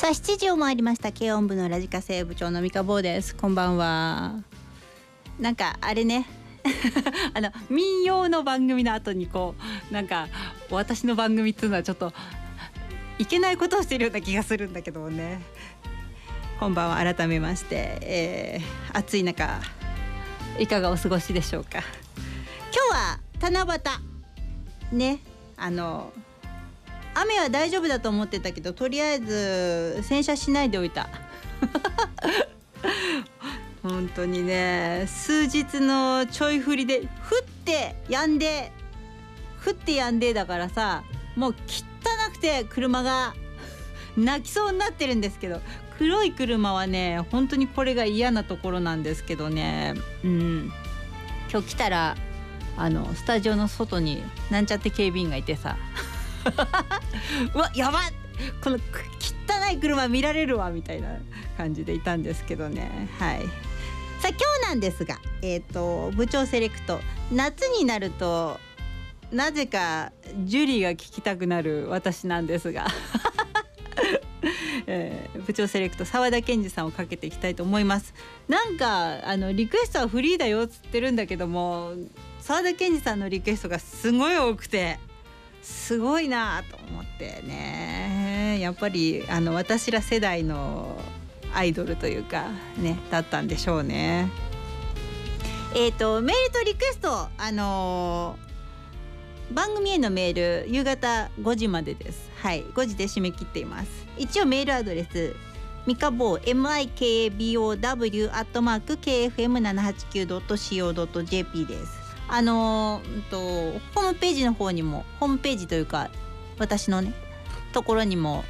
さあ7時を回りました。軽音部のラジカセ部長の三日坊です。こんばんは。なんかあれね。あの民謡の番組の後にこうなんか私の番組っていうのはちょっといけないことをしてるような気がするんだけどもね。こんばんは。改めまして、えー、暑い中いかがお過ごしでしょうか。今日は七夕。ね。あの雨は大丈夫だと思ってたけどとりあえず洗車しないでおいた。本当にね数日のちょい降りで降ってやんで降ってやんでだからさもう汚くて車が泣きそうになってるんですけど黒い車はね本当にこれが嫌なところなんですけどね。うん。今日来たらあのスタジオの外になんちゃって警備員がいてさ。うわやばっこの汚い車見られるわみたいな感じでいたんですけどね。はい。さあ今日なんですがえっ、ー、と部長セレクト。夏になるとなぜかジュリーが聞きたくなる私なんですが。えー、部長セレクト澤田健二さんをかけていきたいと思います。なんかあのリクエストはフリーだよっつってるんだけども澤田健二さんのリクエストがすごい多くて。すごいなと思ってね。やっぱりあの私ら世代のアイドルというかねだったんでしょうね。えーと、メールとリクエストあのー、番組へのメール夕方5時までです。はい5時で締め切っています。一応メールアドレスミカボー MIKBOW アットマーク KFM789.CO.JP です。あのー、とホームページの方にもホームページというか私のねところにも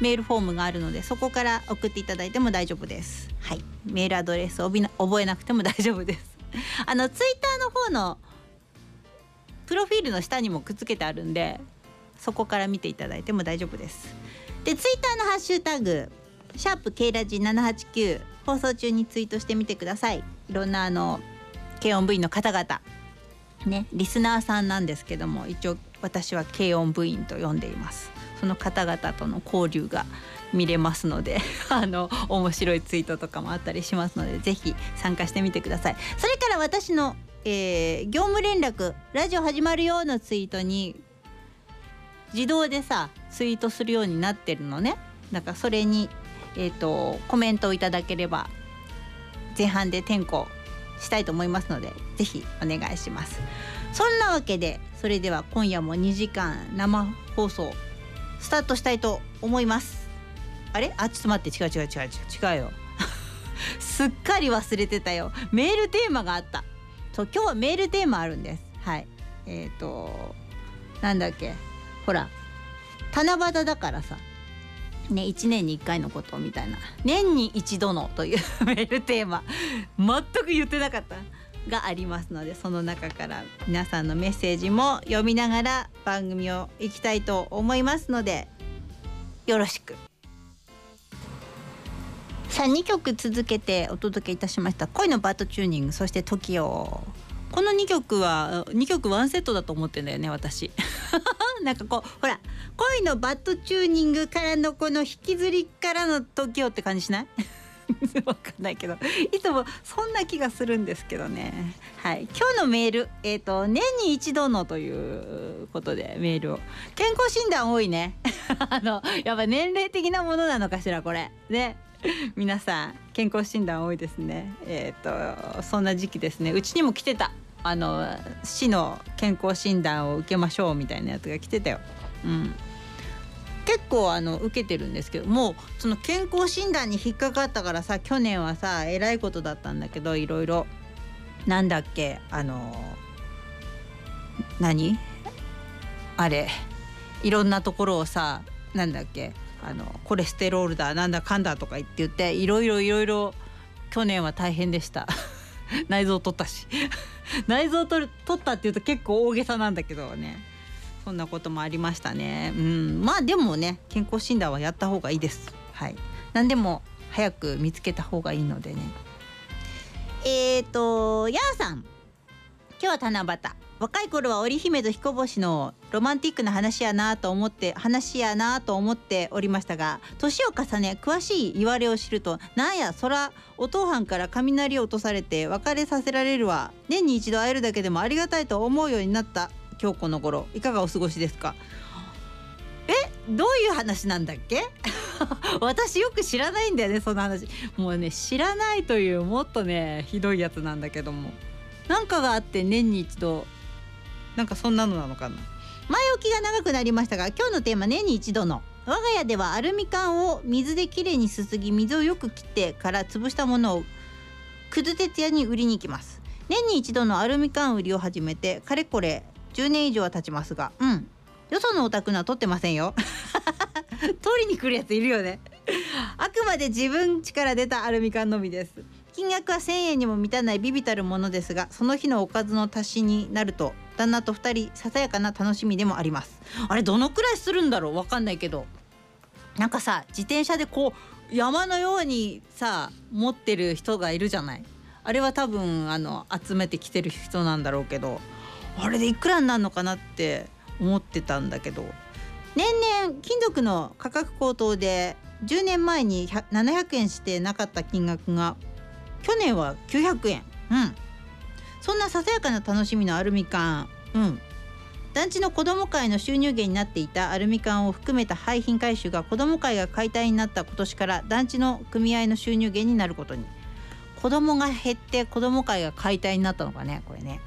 メールフォームがあるのでそこから送っていただいても大丈夫です。はい。メールアドレスを覚えなくても 大丈夫です。あのツイッターの方のプロフィールの下にもくっつけてあるんでそこから見ていただいても大丈夫です。でツイッターのハッシュタグシャープ K ラジ789放送中にツイートしてみてください。いろんなあの軽音部員の方々。ねリスナーさんなんですけども一応私は軽音部員と呼んでいます。その方々との交流が見れますので あの面白いツイートとかもあったりしますのでぜひ参加してみてください。それから私の、えー、業務連絡ラジオ始まるよのツイートに自動でさツイートするようになってるのね。だからそれにえーと、コメントをいただければ前半で転校したいと思いますのでぜひお願いします。そんなわけでそれでは今夜も2時間生放送スタートしたいと思います。あれ？あちょっと待って。違う違う違う違う。違うよ。すっかり忘れてたよ。メールテーマがあった。そう今日はメールテーマあるんです。はい。えっ、ー、となんだっけ？ほら。七夕だからさ。ね、1年に1回のことみたいな。年に一度のという メールテーマ。全く言ってなかったがありますのでその中から皆さんのメッセージも読みながら番組をいきたいと思いますのでよろしく。さあ2曲続けてお届けいたしました「恋のバッドチューニング」そして「TOKIO」この2曲は2曲ワンセットだと思ってんだよね私。なんかこうほら恋のバットチューニングからのこの引きずりからの TOKIOって感じしない？わかんないけど。いつもそんな気がするんですけどね。はい。今日のメールえっ、ー、と年に一度のということでメールを。健康診断多いね。あのやっぱ年齢的なものなのかしらこれ。ね。皆さん健康診断多いですね。えっ、ー、とそんな時期ですね。うちにも来てた。あの市の健康診断を受けましょうみたいなやつが来てたよ。うん。結構あの受けてるんですけどもうその健康診断に引っかかったからさ去年はさえらいことだったんだけどいろいろ。なんだっけあの何？あれ。いろんなところをさなんだっけ？あのコレステロールだなんだかんだとか言って言っていろいろいろいろ去年は大変でした。内臓取ったし。内臓取る取ったっていうと結構大げさなんだけどね。そんなこともありましたね。うん。まあでもね健康診断はやった方がいいです。はい。何でも早く見つけた方がいいのでね。えっ、ー、とやーさん。今日は七夕。若い頃は織姫と彦星のロマンティックな話やなと思って話やなと思っておりましたが年を重ね詳しい言われを知るとなんやそらお父はんから雷を落とされて別れさせられるわ年に一度会えるだけでもありがたいと思うようになった。今日この頃いかがお過ごしですか？え？どういう話なんだっけ？私よく知らないんだよねその話。もうね知らないというもっとねひどいやつなんだけども。なんかがあって年に一度。なんかそんなのなのかな。前置きが長くなりましたが今日のテーマ年に一度の。我が家ではアルミ缶を水できれいにすすぎ水をよく切ってから潰したものをくず鉄屋に売りに行きます。年に一度のアルミ缶売りを始めてかれこれ10年以上は経ちますが。うん。よそのお宅のは取ってませんよ。取りに来るやついるよね。あくまで自分家から出たアルミ缶のみです。金額は1000円にも満たないビビたるものですがその日のおかずの足しになると旦那と2人ささやかな楽しみでもあります。あれどのくらいするんだろう？わかんないけどなんかさ自転車でこう山のようにさ持ってる人がいるじゃない？あれは多分あの集めてきてる人なんだろうけどあれでいくらになるのかなって思ってたんだけど。年々金属の価格高騰で10年前に700円してなかった金額が去年は900円。うん。そんなささやかな楽しみのアルミ缶。うん。団地の子ども会の収入源になっていたアルミ缶を含めた廃品回収が子ども会が解体になった今年から団地の組合の収入源になることに。子どもが減って子ども会が解体になったのかねこれね。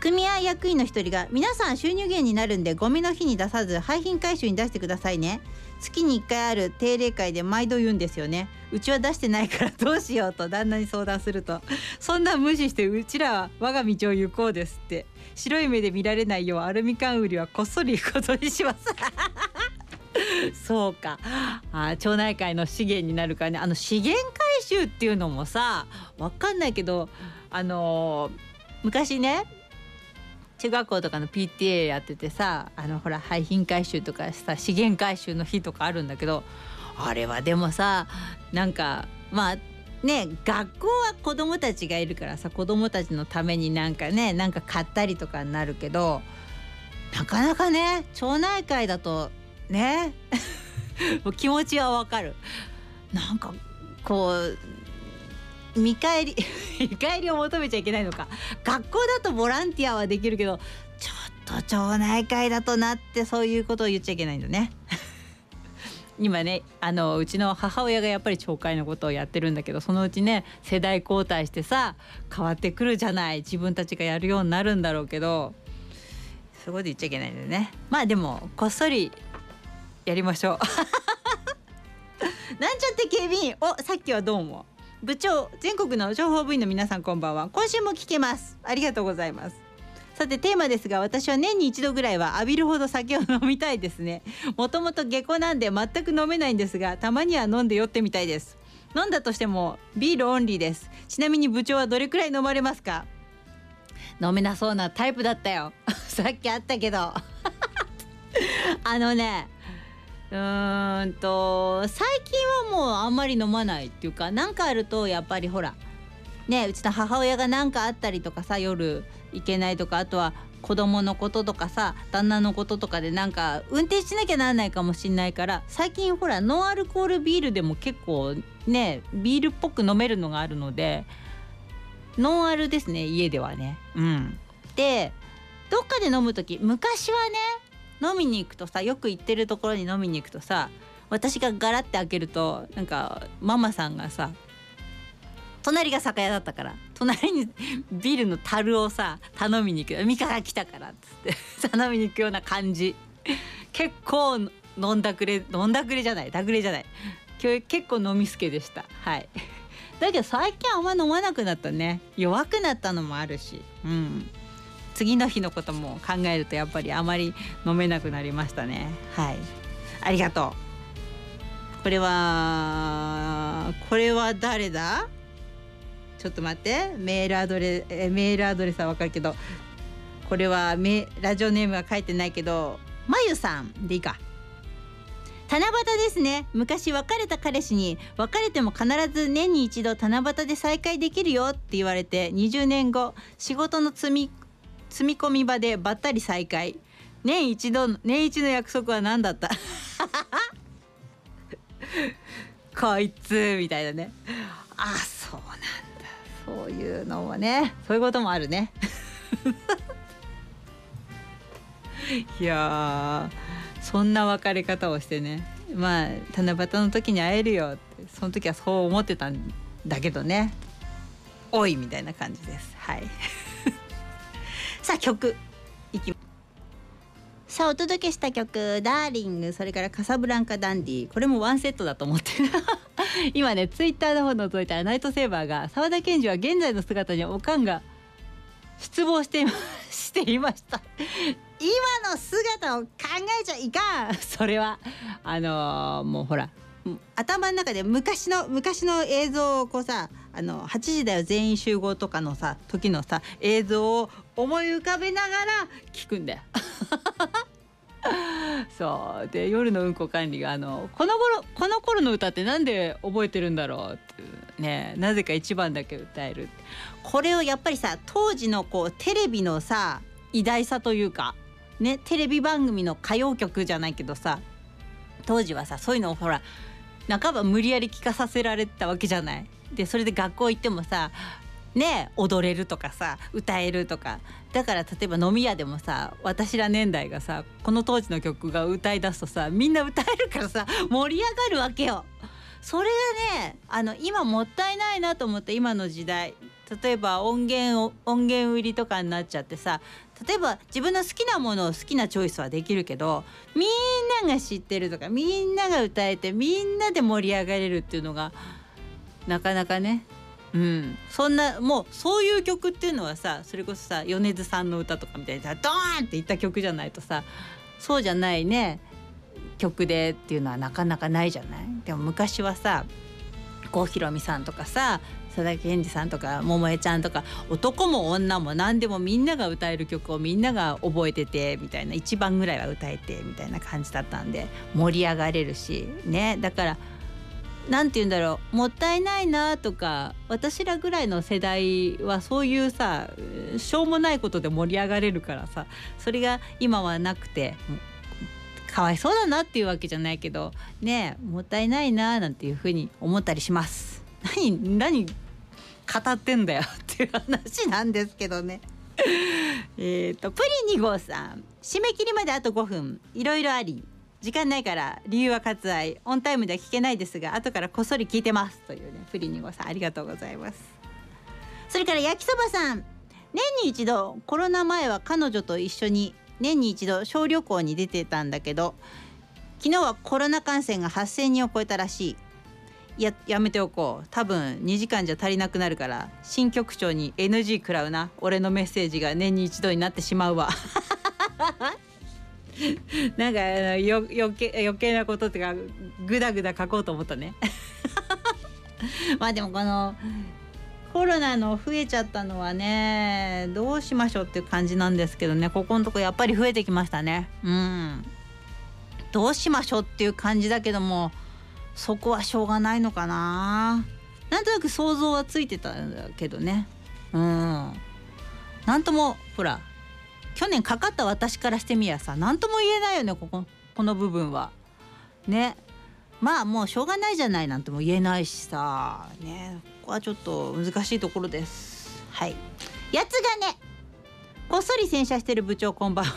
組合役員の一人が皆さん収入源になるんでゴミの日に出さず廃品回収に出してくださいね。月に1回ある定例会で毎度言うんですよね。うちは出してないからどうしようと旦那に相談すると。そんな無視してうちらは我が道を行こうですって。白い目で見られないようアルミ缶売りはこっそり行くことにします。そうか。あ町内会の資源になるからね。あの資源回収っていうのもさわかんないけどあのー、昔ね中学校とかの PTA やっててさあのほら廃品回収とかさ資源回収の日とかあるんだけどあれはでもさなんかまあね学校は子供たちがいるからさ子供たちのためになんかねなんか買ったりとかになるけどなかなかね町内会だとね 気持ちはわかる。なんかこう見返り 見返りを求めちゃいけないのか。学校だとボランティアはできるけどちょっと町内会だとなってそういうことを言っちゃいけないんだね。今ねあのうちの母親がやっぱり町会のことをやってるんだけどそのうちね世代交代してさ変わってくるじゃない自分たちがやるようになるんだろうけどそこで言っちゃいけないんだよね。まあでもこっそりやりましょう。なんちゃって警備員。おさっきはどうも部長全国の情報部員の皆さんこんばんは。今週も聞けます。ありがとうございます。さてテーマですが私は年に一度ぐらいは浴びるほど酒を飲みたいですね。もともと下戸なんで全く飲めないんですがたまには飲んで酔ってみたいです。飲んだとしてもビールオンリーです。ちなみに部長はどれくらい飲まれますか？飲めなそうなタイプだったよ。さっきあったけど。あのねうんと最近はもうあんまり飲まないっていうか何かあるとやっぱりほらねうちの母親が何かあったりとかさ夜行けないとかあとは子供のこととかさ旦那のこととかでなんか運転しなきゃならないかもしんないから最近ほらノンアルコールビールでも結構ねビールっぽく飲めるのがあるのでノンアルですね家ではね。うん、でどっかで飲む時昔はね飲みに行くとさよく行ってるところに飲みに行くとさ私がガラッて開けるとなんかママさんがさ隣が酒屋だったから隣にビルの樽をさ頼みに行く「海から来たから」っつって頼みに行くような感じ。結構飲んだくれ飲んだくれじゃないだくれじゃない。今日結構飲みすけでした。はい。だけど最近あんま飲まなくなったね。弱くなったのもあるし。うん。次の日のことも考えるとやっぱりあまり飲めなくなりましたね。はい。ありがとう。これはこれは誰だ？ちょっと待って。メールアドレスメールアドレスはわかるけどこれはメラジオネームは書いてないけどまゆさんでいいか。七夕ですね。昔別れた彼氏に別れても必ず年に一度七夕で再会できるよって言われて20年後仕事の積み積み込み場でばったり再会。年一度年一の約束は何だった？こいつみたいなね。あそうなんだ。そういうのもね。そういうこともあるね。いやそんな別れ方をしてね。まあ七夕の時に会えるよって。その時はそう思ってたんだけどね。おいみたいな感じです。はい。さあ曲。いきさあお届けした曲「ダーリング」それから「カサブランカ・ダンディ」これもワンセットだと思って 今ねツイッターの方覗いたらナイトセーバーが沢田研二は現在の姿におかんが失望していま していました。今の姿を考えちゃいかん。それはあのー、もうほら頭の中で昔の昔の映像をこうさあの8時だよ全員集合とかのさ時のさ映像を思い浮かべながら聞くんだよ。そうで夜のうんこ管理があのこの頃この頃の歌ってなんで覚えてるんだろうってねなぜか一番だけ歌えるこれをやっぱりさ当時のこうテレビのさ偉大さというかねテレビ番組の歌謡曲じゃないけどさ当時はさそういうのをほら半ば無理やり聞かさせられたわけじゃない。でそれで学校行ってもさね踊れるとかさ歌えるとかだから例えば飲み屋でもさ私ら年代がさこの当時の曲が歌い出すとさみんな歌えるからさ盛り上がるわけよ。それがねあの今もったいないなと思って今の時代例えば音源を音源売りとかになっちゃってさ例えば自分の好きなものを好きなチョイスはできるけどみんなが知ってるとかみんなが歌えてみんなで盛り上がれるっていうのがなかなかね。うん、そんなもうそういう曲っていうのはさそれこそさ米津さんの歌とかみたいにドーンっていった曲じゃないとさそうじゃないね曲でっていうのはなかなかないじゃない？でも昔はさ郷ひろみさんとかさ佐々木健二さんとか桃江ちゃんとか男も女も何でもみんなが歌える曲をみんなが覚えててみたいな一番ぐらいは歌えてみたいな感じだったんで盛り上がれるしね。だから何て言うんだろうもったいないなとか私らぐらいの世代はそういうさしょうもないことで盛り上がれるからさそれが今はなくてかわいそうだなっていうわけじゃないけどねもったいないななんていうふうに思ったりします。何何語ってんだよっていう話なんですけどね。えっとプリン2号さん。締め切りまであと5分。いろいろあり。時間ないから理由は割愛。オンタイムでは聞けないですが後からこっそり聞いてます。というねプリン2号さんありがとうございます。それから焼きそばさん。年に一度コロナ前は彼女と一緒に年に一度小旅行に出てたんだけど昨日はコロナ感染が8,000人を超えたらしい。ややめておこう。多分2時間じゃ足りなくなるから新局長に NG 食らうな。俺のメッセージが年に一度になってしまうわ。なんかあのよ余計余計なことっていうかグダグダ書こうと思ったね。まあでもこのコロナの増えちゃったのはねどうしましょうっていう感じなんですけどね。ここのとこやっぱり増えてきましたね。うん。どうしましょうっていう感じだけどもそこはしょうがないのかな。なんとなく想像はついてたんだけどね。うん。なんともほら去年かかった私からしてみやさ何とも言えないよねこここの部分は。ね。まあもうしょうがないじゃないなんても言えないしさ。ね。ここはちょっと難しいところです。はい。やつがねこっそり洗車してる部長こんばんは。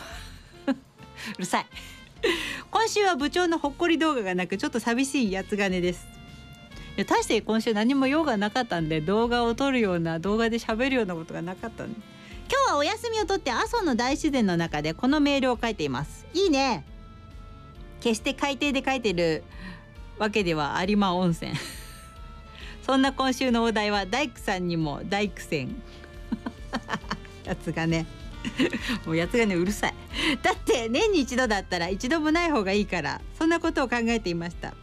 うるさい。今週は部長のほっこり動画がなくちょっと寂しいやつ金です。いや大して今週何も用がなかったんで動画を撮るような動画で喋るようなことがなかったんで。今日はお休みを取って阿蘇の大自然の中でこのメールを書いています。いいね。決して海底で書いてるわけでは有馬温泉。そんな今週のお題は大工さんにも大苦戦。やつがね。もうやつがねうるさい。だって年に一度だったら一度もない方がいいからそんなことを考えていました。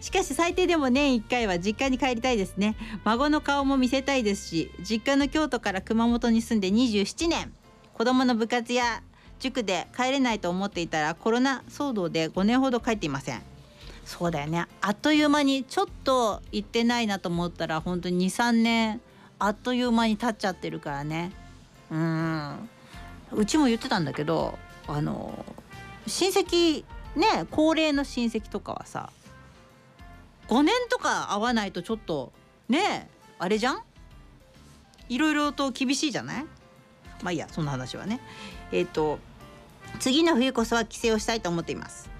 しかし最低でも年1回は実家に帰りたいですね。孫の顔も見せたいですし実家の京都から熊本に住んで27年。子供の部活や塾で帰れないと思っていたらコロナ騒動で5年ほど帰っていません。そうだよね。あっという間にちょっと行ってないなと思ったら本当に23年あっという間に経っちゃってるからね。うん。うちも言ってたんだけどあの親戚ね高齢の親戚とかはさ5年とか会わないとちょっとねあれじゃん？いろいろと厳しいじゃない？まあいいやそんな話はね。えっ、ー、と次の冬こそは帰省をしたいと思っています。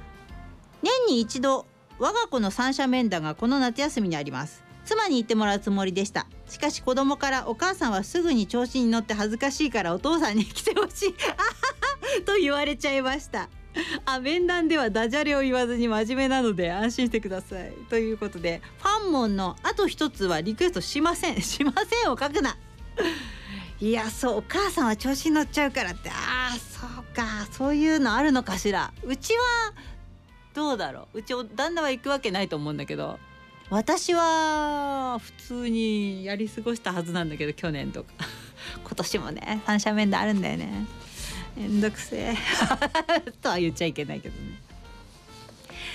年に一度我が子の三者面談がこの夏休みにあります。妻に行ってもらうつもりでした。しかし子供からお母さんはすぐに調子に乗って恥ずかしいからお父さんに来てほしい。と言われちゃいました。あ面談ではダジャレを言わずに真面目なので安心してください。ということでファンモンのあと一つはリクエストしません。しませんを書くな。いやそうお母さんは調子に乗っちゃうからって。ああそうか。そういうのあるのかしら。うちはどうだろう。うち旦那は行くわけないと思うんだけど。私は普通にやり過ごしたはずなんだけど去年とか。今年もね三者面談あるんだよね。めんどくせえ。とは言っちゃいけないけどね。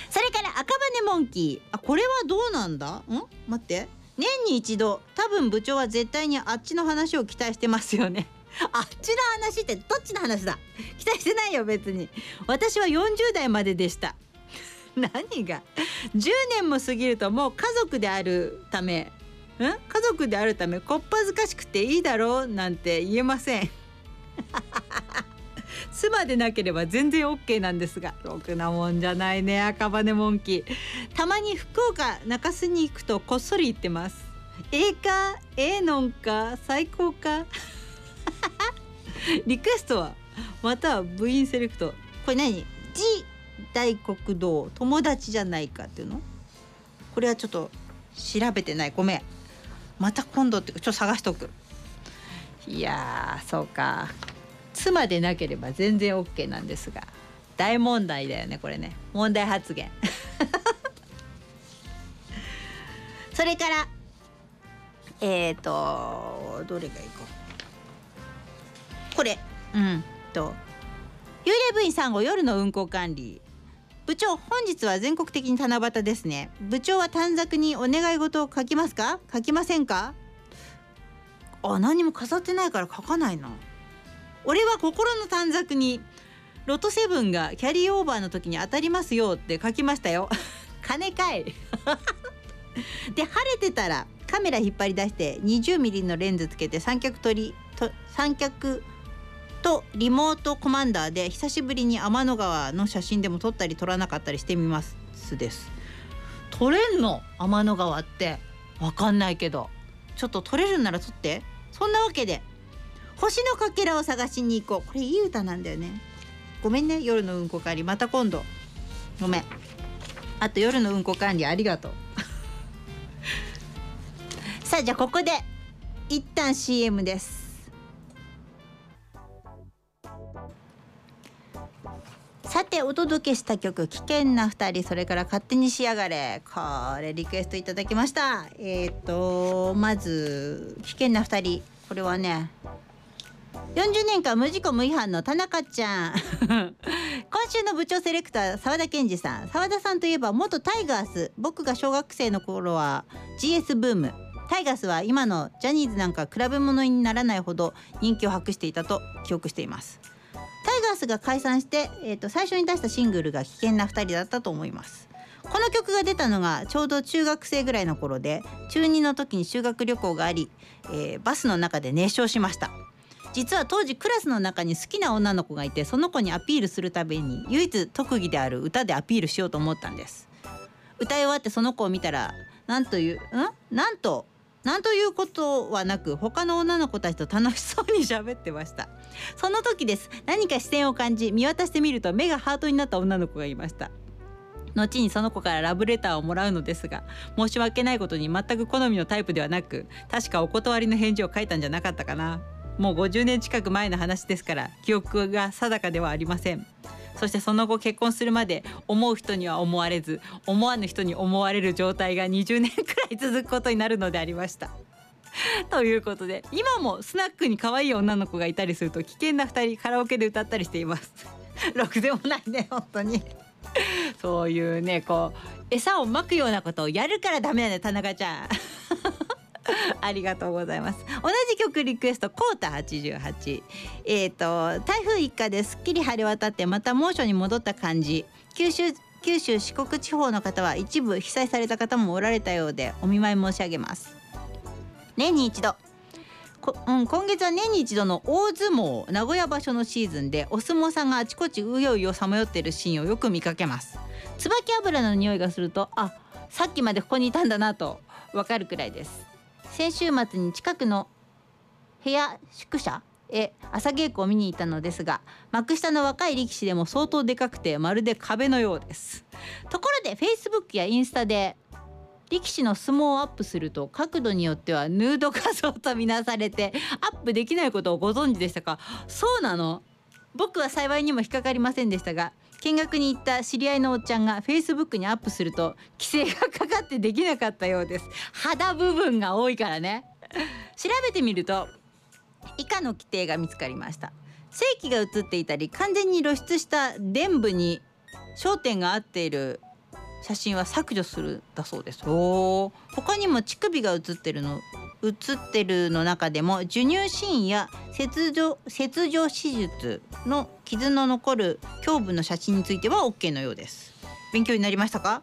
それから赤羽モンキー。あこれはどうなんだ？ん？待って。年に一度多分部長は絶対にあっちの話を期待してますよね。あっちの話ってどっちの話だ？期待してないよ別に。私は40代まででした。何が？10年も過ぎるともう家族であるため。ん？家族であるためこっぱずかしくていいだろう？なんて言えません。妻でなければ全然 OK なんですがろくなもんじゃないね赤羽モンキー。たまに福岡中洲に行くとこっそり行ってます。ええかええのんか最高か。リクエストはまたは部員セレクト。これ何？大国道友達じゃないかっていうの？これはちょっと調べてない。ごめん。また今度ってちょっと探しとく。いやそうか。妻でなければ全然 OK なんですが大問題だよねこれね。問題発言。それからえっ、ー、とどれがいいかこれ。うんと幽霊部員3号夜の運行管理。部長本日は全国的に七夕ですね。部長は短冊にお願い事を書きますか？書きませんか？あ何も飾ってないから書かないな俺は心の短冊にロトセブンがキャリーオーバーの時に当たりますよって書きましたよ。金かい。で晴れてたらカメラ引っ張り出して 20mm のレンズつけて三脚取りと三脚とリモートコマンダーで久しぶりに天の川の写真でも撮ったり撮らなかったりしてみますです。撮れんの？天の川って。わかんないけど。ちょっと撮れるんなら撮って。そんなわけで星のかけらを探しに行こう。これいい歌なんだよね。ごめんね。夜のうんこ管理。また今度。ごめん。あと夜のうんこ管理ありがとう。さあじゃあここで一旦 CM です。さてお届けした曲「危険な2人」それから「勝手にしやがれ」これリクエストいただきました。えっ、ー、とまず「危険な2人」これはね40年間無事故無違反の田中ちゃん。今週の部長セレクター澤田健二さん。澤田さんといえば元タイガース。僕が小学生の頃は GS ブーム。タイガースは今のジャニーズなんか比べ物にならないほど人気を博していたと記憶しています。タイガースが解散して、えー、と最初に出したシングルが危険な2人だったと思います。この曲が出たのがちょうど中学生ぐらいの頃で中2の時に修学旅行があり、えー、バスの中で熱唱しました。実は当時クラスの中に好きな女の子がいてその子にアピールするために唯一特技である歌でアピールしようと思ったんです。歌い終わってその子を見たらなんというんなんとなんということはなく他の女の子たちと楽しそうに喋ってました。その時です。何か視線を感じ見渡してみると目がハートになった女の子がいました。後にその子からラブレターをもらうのですが申し訳ないことに全く好みのタイプではなく確かお断りの返事を書いたんじゃなかったかな。もう50年近く前の話ですから記憶が定かではありませんそしてその後結婚するまで思う人には思われず思わぬ人に思われる状態が20年くらい続くことになるのでありました。ということで今もスナックに可愛い女の子がいたりすると危険な2人カラオケで歌ったりしています。ろくでもないね本当にそういうねこう餌をまくようなことをやるからダメなんだよ田中ちゃん ありがとうございます。同じ曲リクエストコータ88えっ、ー、と台風一過ですっきり晴れ渡ってまた猛暑に戻った感じ。九州九州四国地方の方は一部被災された方もおられたようでお見舞い申し上げます。年に一度。うん、今月は年に一度の大相撲名古屋場所のシーズンでお相撲さんがあちこちうようよさまよっているシーンをよく見かけます。椿油の匂いがするとあさっきまでここにいたんだなとわかるくらいです。先週末に近くの部屋宿舎へ朝稽古を見に行ったのですが幕下の若い力士でも相当でかくてまるで壁のようです。ところで Facebook やインスタで力士の相撲をアップすると角度によってはヌード画像とみなされてアップできないことをご存知でしたか？そうなの。僕は幸いにも引っかかりませんでしたが見学に行った知り合いのおっちゃんが Facebook にアップすると規制がかかってできなかったようです。肌部分が多いからね。調べてみると以下の規定が見つかりました。正規が写っていたり完全に露出した伝部に焦点が合っている写真は削除するだそうです。お他にも乳首が写ってるの写ってるの中でも授乳シーンや切除切除手術の傷の残る胸部の写真については OK のようです。勉強になりましたか？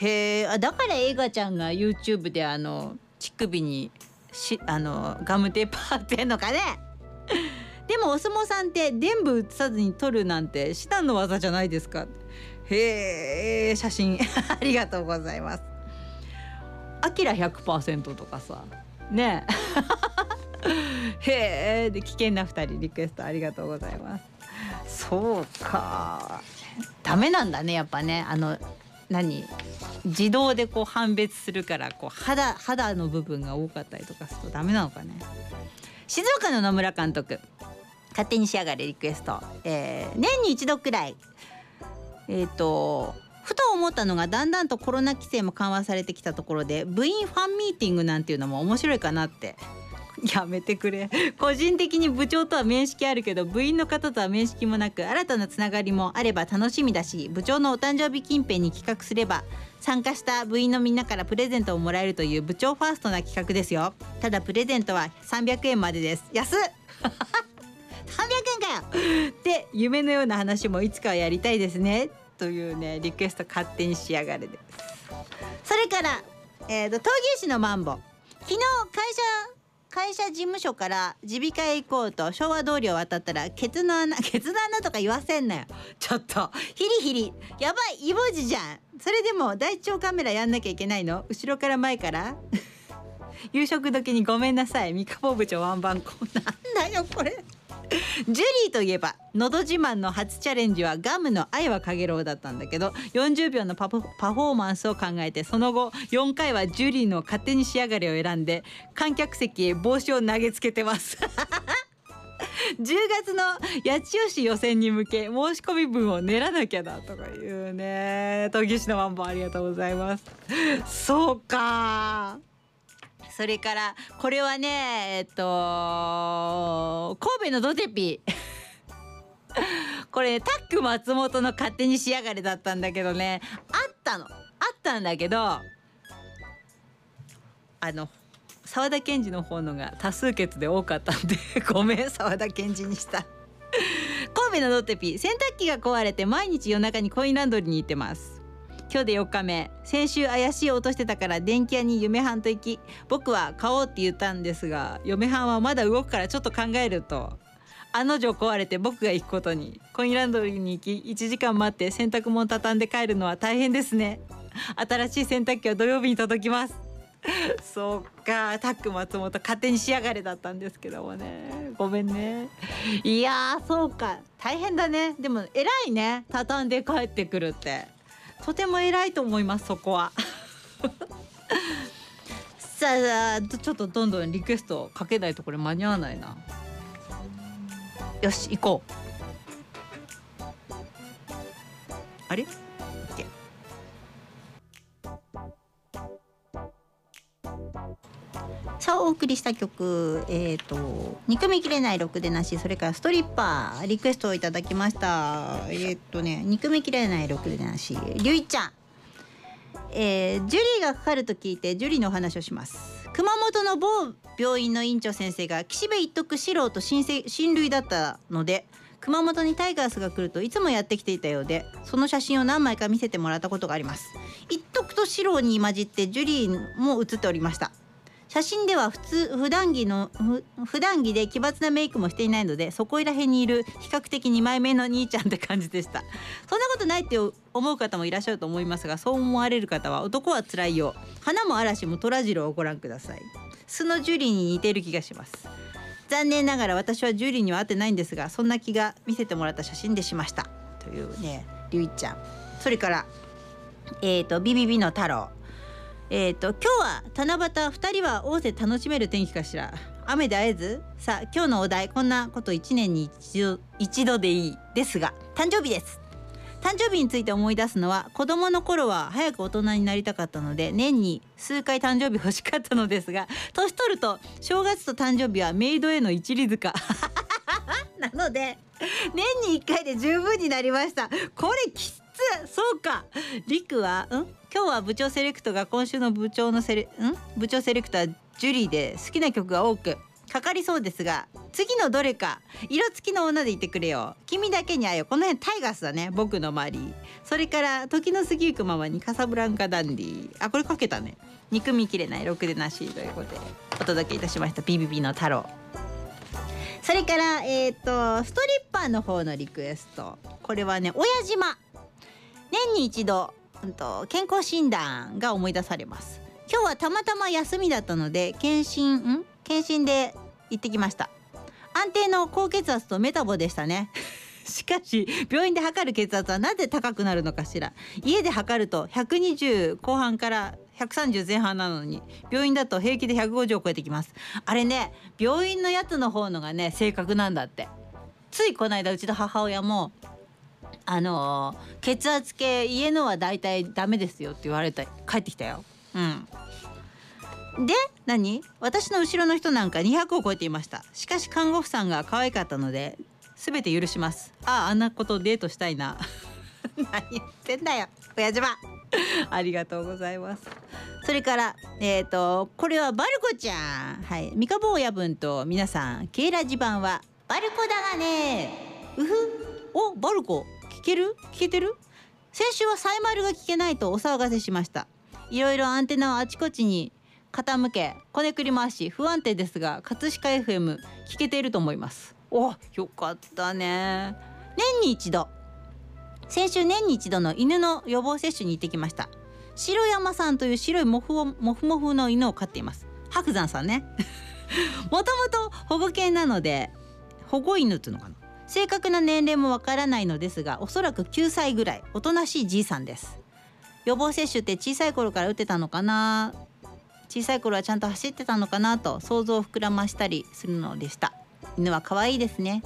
へえだから映画ちゃんが YouTube であの乳首にしあのガムテープ貼ってんのかね？でもお相撲さんって全部写さずに撮るなんて至難の技じゃないですか。へえ写真。ありがとうございます。アキラ100%とかさ。ね。へえ で危険な2人リクエストありがとうございます。そうか。ダメなんだねやっぱね。あの何？自動でこう判別するからこう肌肌の部分が多かったりとかするとダメなのかね。静岡の野村監督。勝手に仕上がれリクエスト、えー、年に一度くらい。えっ、ー、とふと思ったのがだんだんとコロナ規制も緩和されてきたところで部員ファンミーティングなんていうのも面白いかなって。やめてくれ。個人的に部長とは面識あるけど部員の方とは面識もなく新たなつながりもあれば楽しみだし部長のお誕生日近辺に企画すれば参加した部員のみんなからプレゼントをもらえるという部長ファーストな企画ですよ。ただプレゼントは300円までです。安っ！300円かよ！って夢のような話もいつかはやりたいですね。というねリクエスト勝手に仕上がれです。それから、えーと、闘牛士のマンボ。昨日会社会社事務所から耳鼻科へ行こうと昭和通りを渡ったらケツの穴 ケツの穴とか言わせんなよ。ちょっとヒリヒリ。やばいイボジじゃん。それでも大腸カメラやんなきゃいけないの？後ろから前から？夕食時にごめんなさい。三河部長ワンバンコ。なんだよこれ。ジュリーといえば「のど自慢」の初チャレンジはガムの「愛はかげろう」だったんだけど40秒のパフォーマンスを考えてその後4回はジュリーの勝手に仕上がりを選んで観客席へ帽子を投げつけてます。10月の八千代市予選に向け申し込み分を練らなきゃだとかいうね東京市のマンボありがとうございます。そうか。それからこれはねえっと神戸のドテピ。これねタック松本の勝手に仕上がりだったんだけどね。あったの。あったんだけどあの沢田研二の方のが多数決で多かったんで ごめん沢田研二にした。神戸のドテピ洗濯機が壊れて毎日夜中にコインランドリーに行ってます。今日で4日目。先週怪しい音してたから電気屋に嫁はんと行き僕は買おうって言ったんですが嫁はんはまだ動くからちょっと考えると。案の定壊れて僕が行くことに。コインランドリーに行き1時間待って洗濯物畳んで帰るのは大変ですね。新しい洗濯機は土曜日に届きます。そうか。タック松本勝手に仕上がれだったんですけどもね。ごめんね。いやそうか。大変だね。でも偉いね。畳んで帰ってくるって。とても偉いと思いますそこは。さあちょっとどんどんリクエストかけないとこれ間に合わないな。よし行こう。あれ？さあお送りした曲えっ、ー、と「憎みきれないろくでなし」それから「ストリッパー」リクエストをいただきました。えっ、ー、とね「憎みきれないろくでなし」りゅいちゃん。えー、ジュリーがかかると聞いてジュリーのお話をします。熊本の某病院の院長先生が岸辺一徳四郎と親親類だったので熊本にタイガースが来るといつもやってきていたようでその写真を何枚か見せてもらったことがあります。一徳と四郎に混じってジュリーも写っておりました。写真では普通普段着の普段着で奇抜なメイクもしていないのでそこいら辺にいる比較的2枚目の兄ちゃんって感じでした。そんなことないって思う方もいらっしゃると思いますがそう思われる方は男は辛いよ。花も嵐も虎次郎をご覧ください。素のジュリーに似てる気がします。残念ながら私はジュリーには会ってないんですがそんな気が見せてもらった写真でしました。というねりゅういちゃん。それからえっ、ー、とビビビの太郎。えっ、ー、と今日は七夕二人は大勢楽しめる天気かしら。雨で会えず。さあ今日のお題こんなこと1年に一度一度でいいですが誕生日です。誕生日について思い出すのは子供の頃は早く大人になりたかったので年に数回誕生日欲しかったのですが年取ると正月と誕生日はメイドへの一里塚。なので年に1回で十分になりました。これきつそうか。りくはん今日は部長セレクトが今週の部長のセレん部長セレクトはジュリーで好きな曲が多くかかりそうです。が次のどれか色付きの女でいてくれよ君だけに会えよこの辺タイガースだね僕の周りそれから時の過ぎゆくままにカサブランカダンディあこれかけたね憎みきれないろくでなしということでお届けいたしました BBB の太郎それからえっ、ー、とストリッパーの方のリクエストこれはね親島年に一度うんと健康診断が思い出されます。今日はたまたま休みだったので検診ん？検診で行ってきました。安定の高血圧とメタボでしたね。しかし病院で測る血圧はなぜ高くなるのかしら。家で測ると120後半から130前半なのに病院だと平気で150を超えてきます。あれね病院のやつの方のがね正確なんだって。ついこの間うちの母親もあの血圧計家のは大体ダメですよって言われた帰ってきたよ。うん。で何？私の後ろの人なんか200を超えていました。しかし看護婦さんが可愛かったので全て許します。あああんなことデートしたいな。何言ってんだよ。親島 ありがとうございます。それからえっ、ー、とこれはバルコちゃん。はい。三日坊や分と皆さんケイラジ版はバルコだがね。うふおバルコ。ける？聞けてる？先週はサイマルが聞けないとお騒がせしました。いろいろアンテナをあちこちに傾けこねくり回し不安定ですが葛飾 FM 聞けていると思います。およかったね。年に一度。先週年に一度の犬の予防接種に行ってきました。白山さんという白いモフモフモフの犬を飼っています。白山さんね。もともと保護犬なので保護犬っていうのかな？正確な年齢もわからないのですがおそらく9歳ぐらいおとなしいじいさんです。予防接種って小さい頃から打ってたのかな？小さい頃はちゃんと走ってたのかなと想像を膨らましたりするのでした。犬は可愛いですね。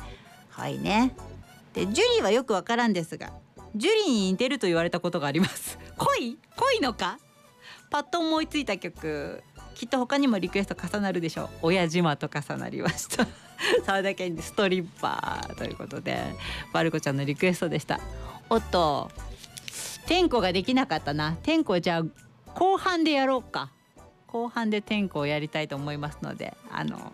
可愛いね。でジュリーはよくわからんですがジュリーに似てると言われたことがあります。恋？恋のか？パッと思いついた曲。きっと他にもリクエスト重なるでしょう。親島と重なりました。沢田研二ストリッパーということでバルコちゃんのリクエストでした。おっと天候ができなかったな。天候じゃあ後半でやろうか。後半で天候をやりたいと思いますのであの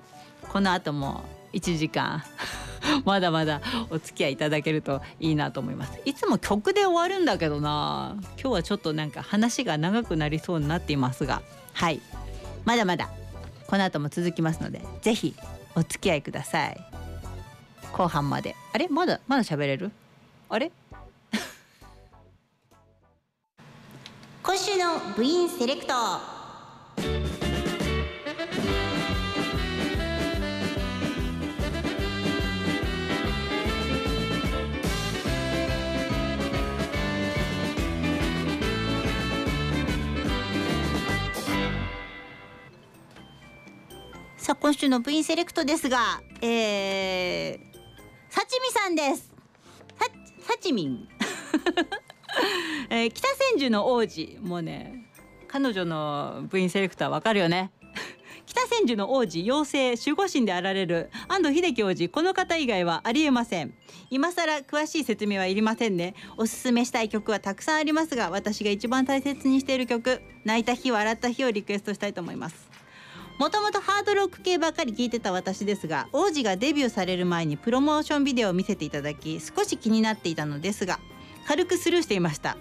この後も1時間 まだまだお付き合いいただけるといいなと思います。いつも曲で終わるんだけどな。今日はちょっとなんか話が長くなりそうになっていますが。はい。まだまだこの後も続きますのでぜひお付き合いください。後半まで。あれ？まだ？まだ喋れる？あれ？今週の部員セレクト。今週の部員セレクトですがえー、さちみさんです。ささちみん、えー、北千住の王子もうね彼女の部員セレクトはわかるよね。北千住の王子妖精守護神であられる安藤秀樹王子この方以外はありえません。今更詳しい説明はいりませんね。おすすめしたい曲はたくさんありますが私が一番大切にしている曲泣いた日笑った日をリクエストしたいと思います。もともとハードロック系ばっかり聞いてた私ですが王子がデビューされる前にプロモーションビデオを見せていただき少し気になっていたのですが軽くスルーしていました。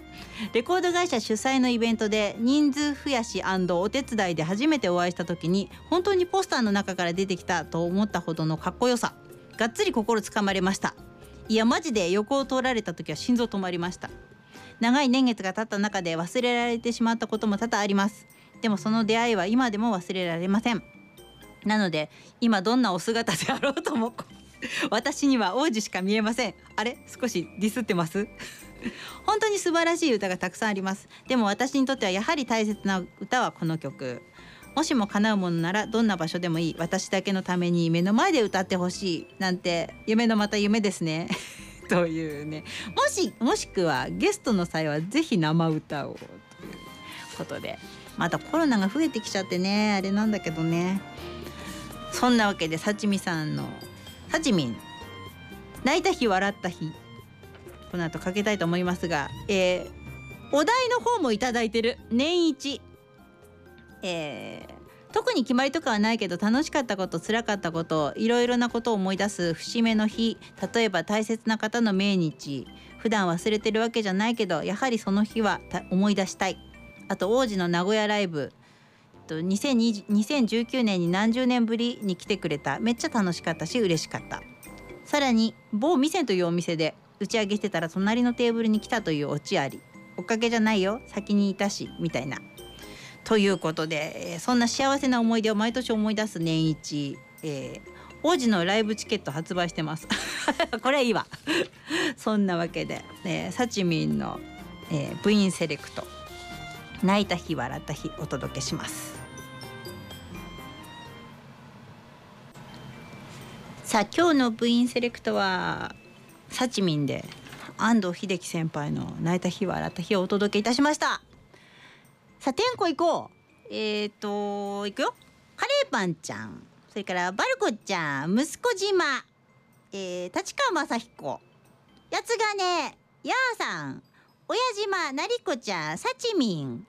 レコード会社主催のイベントで人数増やしお手伝いで初めてお会いした時に本当にポスターの中から出てきたと思ったほどのかっこよさがっつり心つかまれました。いやマジで横を通られた時は心臓止まりました。長い年月が経った中で忘れられてしまったことも多々あります。でもその出会いは今でも忘れられません。なので今どんなお姿であろうとも 私には王子しか見えません。あれ？少しディスってます？本当に素晴らしい歌がたくさんあります。でも私にとってはやはり大切な歌はこの曲。もしも叶うものならどんな場所でもいい。私だけのために目の前で歌ってほしい。なんて夢のまた夢ですね。というね。もしもしくはゲストの際はぜひ生歌を。ということで。またコロナが増えてきちゃってねあれなんだけどね。そんなわけで幸美さんの「さちみん泣いた日笑った日」この後かけたいと思いますが、えー、お題の方も頂いてる年一、えー、特に決まりとかはないけど楽しかったこと辛かったこといろいろなことを思い出す節目の日例えば大切な方の命日普段忘れてるわけじゃないけどやはりその日は思い出したい。あと王子の名古屋ライブ。2019年に何十年ぶりに来てくれた。めっちゃ楽しかったし嬉しかった。さらに某店というお店で打ち上げしてたら隣のテーブルに来たというオチあり。おかげじゃないよ先にいたしみたいな。ということでそんな幸せな思い出を毎年思い出す年一、えー、王子のライブチケット発売してます。これいいわ。そんなわけで、えー、サチミンの、えー、部員セレクト。泣いた日笑った日お届けします。さあ今日の部員セレクトはサチミンで安藤秀樹先輩の泣いた日笑った日をお届けいたしました。さあ天子行こう。えっ、ー、と行くよ。カレーパンちゃん。それからバルコちゃん。息子島。えー、立川雅彦。八つ金やーさん。親島なりこちゃん。さちみん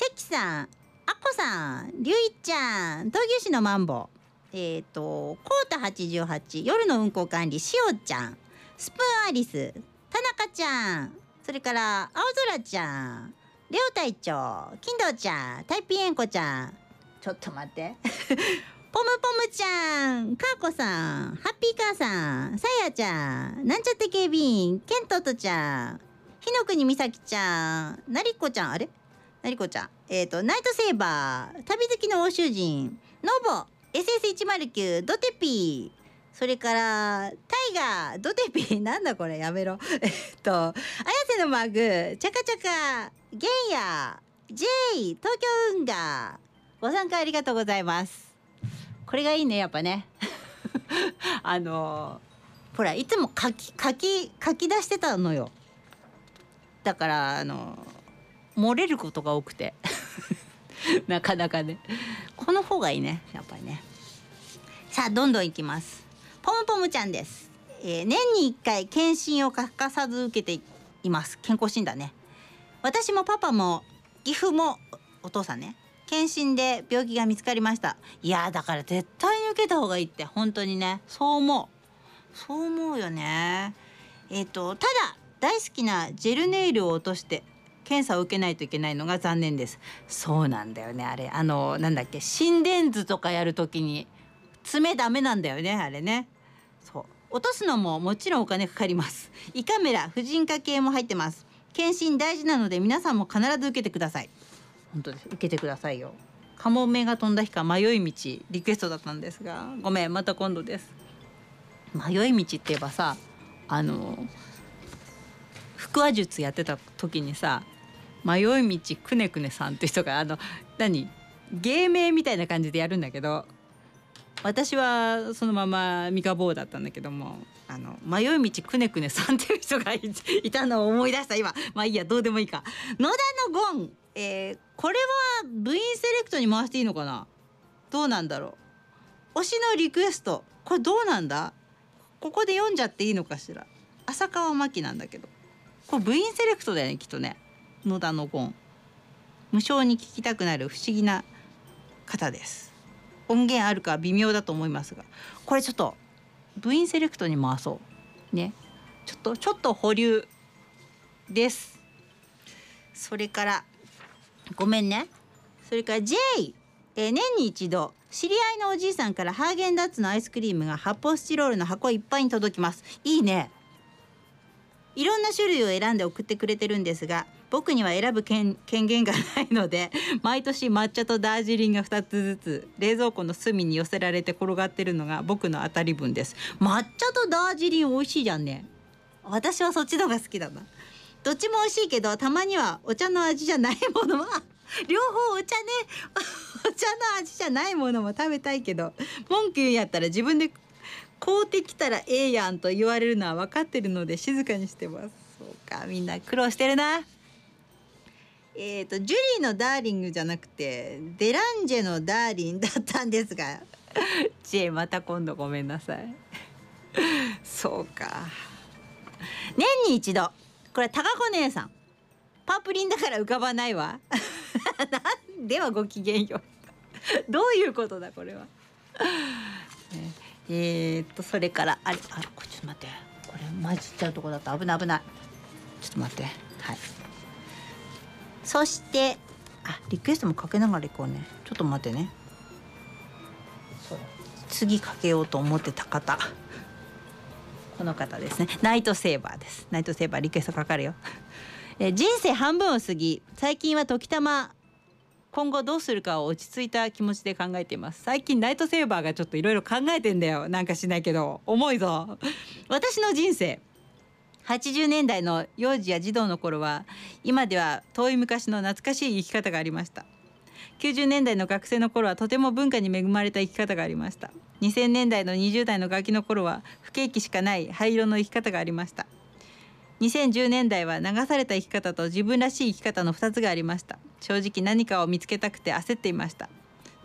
関さんあこさんりゅういちゃん闘牛士のマンボえっ、ー、とコータ88夜の運行管理しおちゃん。スプーンアリス田中ちゃん。それから青空ちゃん。レオ隊長金堂ちゃん。タイピエンコちゃん。ちょっと待って。ポムポムちゃん、かーこさん、ハッピーカーさん、さやちゃん、なんちゃって警備員、ケントトちゃん、ひのくにみさきちゃん、なりこちゃん、あれ？なりこちゃん、えっ、ー、と、ナイトセーバー、旅好きの欧州人、ノボ、SS109、ドテピー、それからタイガー。ドテピー。なんだこれ。やめろ。えっと綾瀬のマグ。チャカチャカ。ゲンヤ J 東京運河。ご参加ありがとうございます。これがいいねやっぱね。あのほらいつも書き書き書き出してたのよ。だからあの漏れることが多くて。なかなかね。この方がいいねやっぱりね。さあどんどんいきます。ポムポムちゃんです、えー、年に1回検診を欠かさず受けています。健康診断ね。私もパパも義父もお父さんね。検診で病気が見つかりました。いやだから絶対に受けた方がいいって本当にね。そう思う。そう思うよね。えっ、ー、とただ大好きなジェルネイルを落として検査を受けないといけないのが残念です。そうなんだよね。あれあのなんだっけ心電図とかやるときに爪ダメなんだよねあれね。そう。落とすのももちろんお金かかります。胃カメラ婦人科系も入ってます。検診大事なので皆さんも必ず受けてください。本当です。受けてくださいよ。カモメが飛んだ日か迷い道リクエストだったんですが。ごめんまた今度です。迷い道って言えばさあの腹話術やってた時にさ迷い道くねくねさんって人があの何？芸名みたいな感じでやるんだけど私はそのまま三日坊だったんだけどもあの迷い道くねくねさんっていう人がい たのを思い出した。今まあいいやどうでもいいか。野田のゴン、えー、これは部員セレクトに回していいのかな？どうなんだろう。推しのリクエスト。これどうなんだ？ここで読んじゃっていいのかしら。浅川真紀なんだけど。これ部員セレクトだよねきっとね。野田のゴン無償に聞きたくなる不思議な方です。音源あるか微妙だと思いますが。これちょっと部員セレクトに回そう。ね。ちょっとちょっと保留です。それからごめんね。それから J、えー年に一度知り合いのおじいさんからハーゲンダッツのアイスクリームが発泡スチロールの箱いっぱいに届きます。いいね。いろんな種類を選んで送ってくれてるんですが僕には選ぶ権権限がないので 毎年抹茶とダージリンが2つずつ冷蔵庫の隅に寄せられて転がってるのが僕の当たり分です。抹茶とダージリン美味しいじゃんね。私はそっちの方が好きだな。どっちも美味しいけどたまにはお茶の味じゃないものは 両方お茶ね。お茶の味じゃないものも食べたいけど文句言うんやったら自分で買うてきたらええやんと言われるのは分かってるので静かにしてます。そうかみんな苦労してるな。えーとジュリーのダーリングじゃなくてデランジェのダーリンだったんですが。知恵また今度ごめんなさい。そうか。年に一度。これ高子姉さん。パープリンだから浮かばないわ。なんではごきげんよ。うどういうことだこれは、えー、っとそれからあれあこちょっと待って。これ混じっちゃうとこだった。危ない危ない。ちょっと待って。はい。そしてあリクエストもかけながらいこうね。ちょっと待ってね。次かけようと思ってた方。この方ですね。ナイトセーバーです。ナイトセーバーリクエストかかるよ。え人生半分を過ぎ最近は時たま今後どうするかを落ち着いた気持ちで考えています。最近ナイトセーバーがちょっといろいろ考えてんだよ。なんかしないけど。重いぞ。私の人生80年代の幼児や児童の頃は今では遠い昔の懐かしい生き方がありました。90年代の学生の頃はとても文化に恵まれた生き方がありました。2000年代の20代のガキの頃は不景気しかない灰色の生き方がありました。2010年代は流された生き方と自分らしい生き方の2つがありました。正直何かを見つけたくて焦っていました。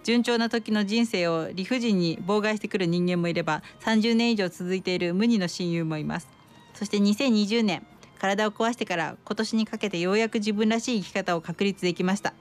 順調な時の人生を理不尽に妨害してくる人間もいれば30年以上続いている無二の親友もいます。そして2020年体を壊してから今年にかけてようやく自分らしい生き方を確立できました。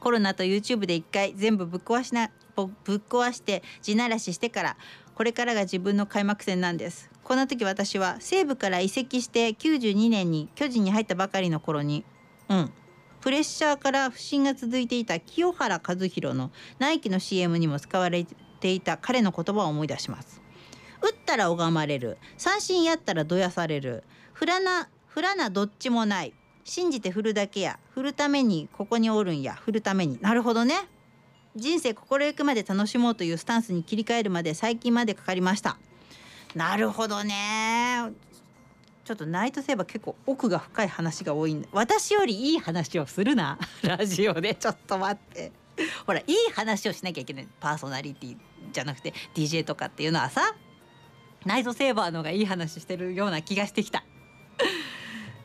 コロナと YouTube で一回全部ぶっ壊しなぶっ壊して地ならししてからこれからが自分の開幕戦なんです。こんな時私は西武から移籍して92年に巨人に入ったばかりの頃にうんプレッシャーから不振が続いていた清原和博のナイキの CM にも使われていた彼の言葉を思い出します。打ったら拝まれる。三振やったらどやされる。振らな振らなどっちもない。信じて振るだけや。振るためにここにおるんや。振るために。なるほどね。人生心ゆくまで楽しもうというスタンスに切り替えるまで最近までかかりました。なるほどね。ちょっとナイトセーバー結構奥が深い話が多いんで私よりいい話をするな。ラジオで。ちょっと待って。ほらいい話をしなきゃいけない。パーソナリティじゃなくて DJ とかっていうのはさ。ナイトセーバーの方がいい話してるような気がしてきた。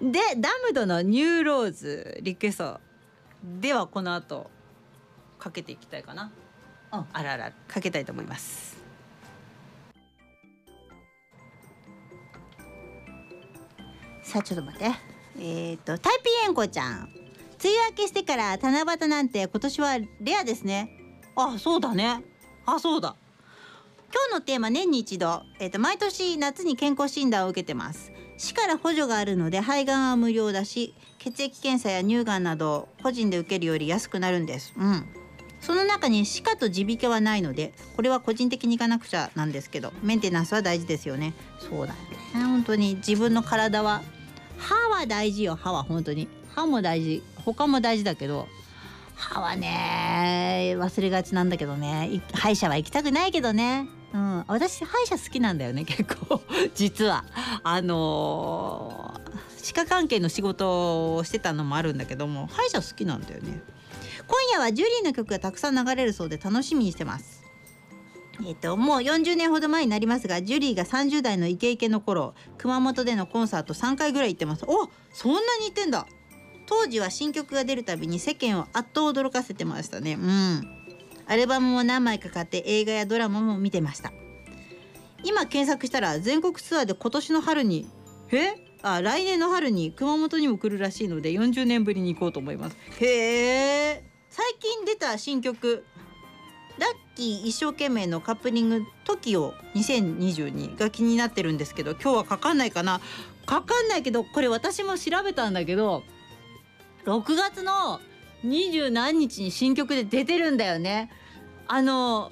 で Damned の New Rose リクエストではこの後かけていきたいかな。うん。あらあらかけたいと思います。さあちょっと待って。えっ、とタイピーエンコちゃん。梅雨明けしてから七夕なんて今年はレアですね。あそうだね。あそうだ今日のテーマ年に一度、えー、と毎年夏に健康診断を受けてます。市から補助があるので肺がんは無料だし血液検査や乳がんなど個人で受けるより安くなるんです。うん。その中に歯科と耳鼻科はないのでこれは個人的に行かなくちゃなんですけどメンテナンスは大事ですよね。そうだね。本当に自分の体は歯は大事よ歯は本当に。歯も大事。他も大事だけど歯はね忘れがちなんだけどね。歯医者は行きたくないけどね。うん、私歯医者好きなんだよね結構。実は。あのー歯科関係の仕事をしてたのもあるんだけども歯医者好きなんだよね。今夜はジュリーの曲がたくさん流れるそうで楽しみにしてます。えっ、ともう40年ほど前になりますがジュリーが30代のイケイケの頃熊本でのコンサート3回ぐらい行ってます。おそんなに行ってんだ。当時は新曲が出るたびに世間をあっと驚かせてましたね。うん。アルバムも何枚か買って映画やドラマも見てました。今検索したら全国ツアーで今年の春にえあ来年の春に熊本にも来るらしいので40年ぶりに行こうと思います。へえ。最近出た新曲ラッキー一生懸命のカップリング TOKIO2022 が気になってるんですけど今日はかかんないかな？かかんないけどこれ私も調べたんだけど6月の二十何日に新曲で出てるんだよね。あの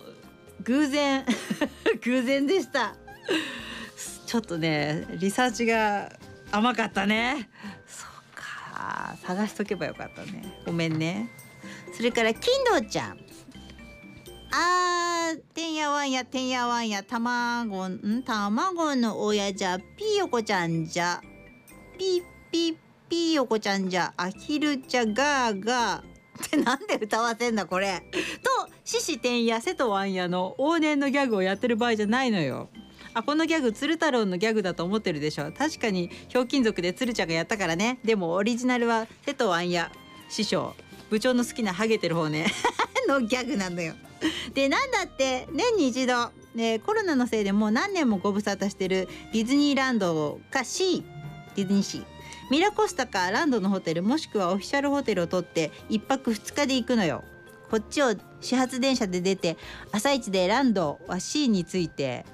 偶然。偶然でした。ちょっとねリサーチが甘かったね。そうか。探しとけばよかったね。ごめんね。それから金堂ちゃん。あーてんやわんやてんやわんや。たまごん？卵の親じゃ。ピーヨコちゃんじゃ。ピーピーピーヨコちゃんじゃアヒルじゃガーガー。ってなんで歌わせんだこれ。と獅子てんや瀬戸ワンやの往年のギャグをやってる場合じゃないのよ。あこのギャグ鶴太郎のギャグだと思ってるでしょ。確かにひょうきん族で鶴ちゃんがやったからね。でもオリジナルは瀬戸ワンや師匠。部長の好きなハゲてる方ね。のギャグなんだよ。でなんだって年に一度、ね、コロナのせいでもう何年もご無沙汰してるディズニーランドかシー。ディズニーシー。ミラコスタかランドのホテルもしくはオフィシャルホテルを取って1泊2日で行くのよ。こっちを始発電車で出て朝一でランドは C について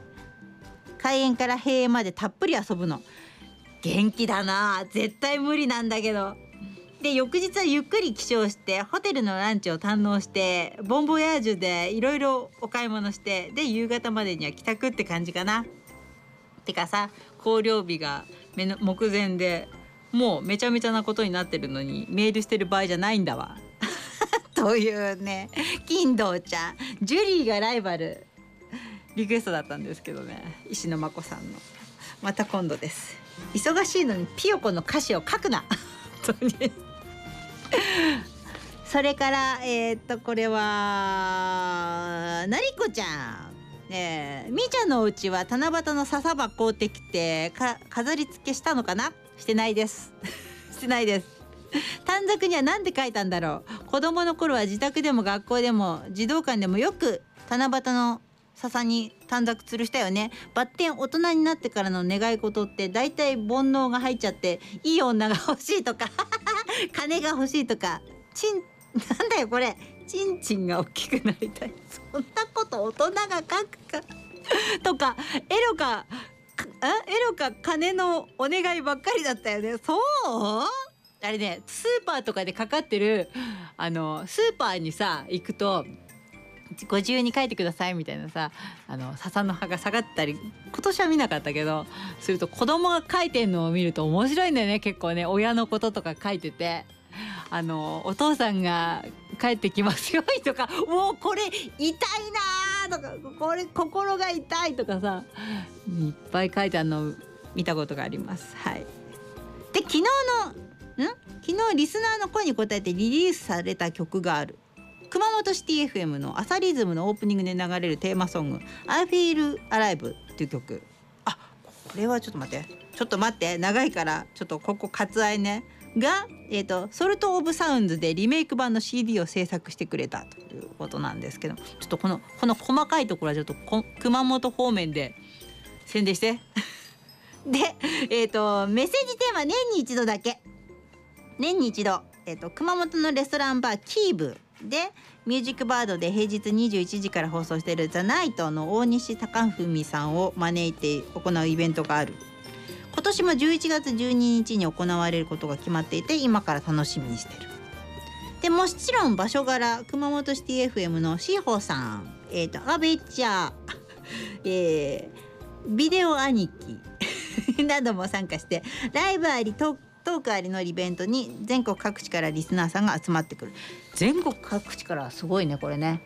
開園から閉園までたっぷり遊ぶの元気だな絶対無理なんだけどで翌日はゆっくり起床してホテルのランチを堪能してボンボヤージュでいろいろお買い物してで夕方までには帰宅って感じかな。てかさ考慮日が目の目前でもうめちゃめちゃなことになってるのにメールしてる場合じゃないんだわ。というね。金堂ちゃん。ジュリーがライバル。リクエストだったんですけどね。石野真子さんの。また今度です。忙しいのにピヨコの歌詞を書くな。本当に。それからえー、っとこれはなりこちゃん。え。ー、みーちゃんのお家は七夕の笹箱買うてきてか飾り付けしたのかな？してないです。してないです。短冊には何て書いたんだろう。子供の頃は自宅でも学校でも児童館でもよく七夕の笹に短冊吊るしたよね。バッテン大人になってからの願い事って大体煩悩が入っちゃっていい女が欲しいとか 金が欲しいとかちんなんだよこれ。ちんちんが大きくなりたい。そんなこと大人が書くか。とかエロかエロか金のお願いばっかりだったよね。そう？あれねスーパーとかでかかってるあのスーパーにさ行くとご自由に書いてくださいみたいなさあの笹の葉が下がったり今年は見なかったけどすると子供が書いてんのを見ると面白いんだよね結構ね。親のこととか書いてて。あのお父さんが帰ってきますよとかもうこれ痛いなとかこれ心が痛いとかさいっぱい書いてあるの見たことがあります。はい、で昨日のん？昨日リスナーの声に答えてリリースされた曲がある。熊本シティ FM のアサリズムのオープニングで流れるテーマソング「I Feel Alive」っていう曲。あこれはちょっと待って。ちょっと待って。長いからちょっとここ割愛ね。が、えーと、ソルト・オブ・サウンズでリメイク版の CD を制作してくれたということなんですけどちょっとこのこの細かいところはちょっと熊本方面で宣伝して。で、えーと、メッセージテーマ年に一度だけ年に一度、えーと、熊本のレストランバーキーブでミュージックバードで平日21時から放送している「ザ・ナイトの大西貴文さんを招いて行うイベントがある今年も11月12日に行われることが決まっていて今から楽しみにしてる。でもちろん場所柄熊本シティ FM のシーホーさん。えっ、ー、とアベチャー。えー、ビデオ兄貴。なども参加してライブありトークありのイベントに全国各地からリスナーさんが集まってくる。全国各地からすごいねこれね。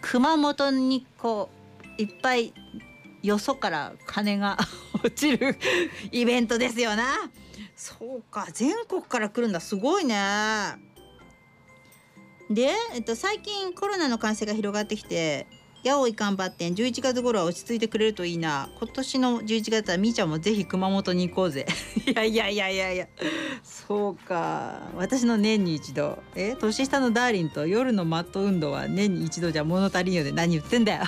熊本にこういっぱいよそから金が 落ちるイベントですよな。そうか全国から来るんだ。すごいね。で、えっと、最近コロナの感染が広がってきて八尾いかんばってん11月頃は落ち着いてくれるといいな。今年の11月はみーちゃんもぜひ熊本に行こうぜ。いやいやいやいやいや。そうか。私の年に一度。え年下のダーリンと夜のマット運動は年に一度じゃ物足りんよで何言ってんだよ。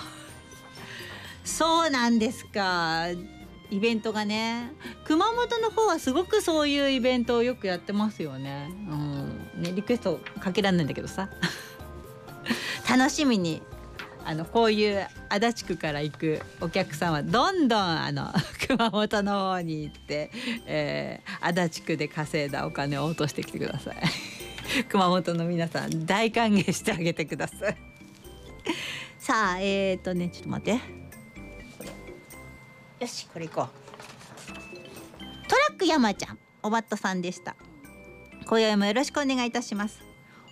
そうなんですか。イベントがね。熊本の方はすごくそういうイベントをよくやってますよね,、うん、ねリクエストかけらんないんだけどさ。楽しみにあのこういう足立区から行くお客さんはどんどんあの 熊本の方に行って、えー、足立区で稼いだお金を落としてきてください。熊本の皆さん大歓迎してあげてください。さあえっ、ー、とねちょっと待って。よしこれ行こう。トラック山ちゃんおばっとさんでした。今宵もよろしくお願いいたします。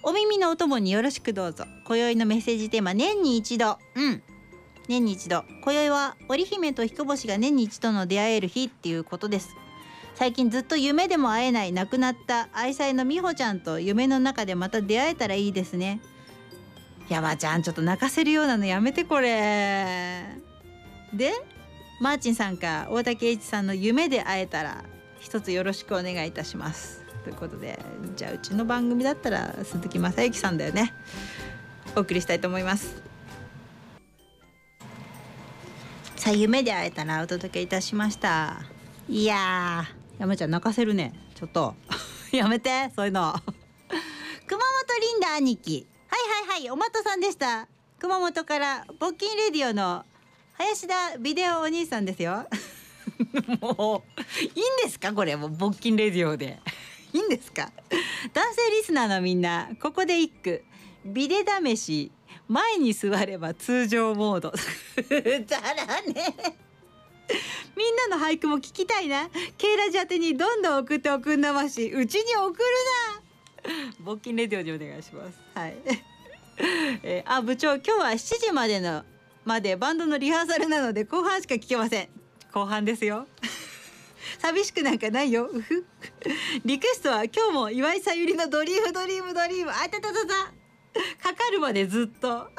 お耳のお供によろしくどうぞ。今宵のメッセージテーマ年に一度。うん。年に一度。今宵は織姫と彦星が年に一度の出会える日っていうことです。最近ずっと夢でも会えない亡くなった愛妻の美穂ちゃんと夢の中でまた出会えたらいいですね。山ちゃんちょっと泣かせるようなのやめてこれ。でマーチンさんか大竹栄一さんの夢で会えたら一つよろしくお願いいたします。ということでじゃあうちの番組だったら鈴木雅之さんだよね。お送りしたいと思います。さあ夢で会えたらお届けいたしました。いや山ちゃん泣かせるね。ちょっと。やめてそういうの。熊本リンダ兄貴。はいはいはいおまとさんでした。熊本から募金レディオの林田ビデオお兄さんですよ。もういいんですか？これもう募金レディオで。いいんですか？男性リスナーのみんなここで一句。ビデ試し。前に座れば通常モード。だらね。みんなの俳句も聞きたいな。ケイラジ宛てにどんどん送っておくんなまし。うちに送るな。募金レディオにお願いします。はい。えー、あ部長今日は7時までのまでバンドのリハーサルなので後半しか聞けません。後半ですよ。寂しくなんかないよ。リクエストは今日も岩井さゆりのドリームドリームドリーム。あたたたた。かかるまでずっと。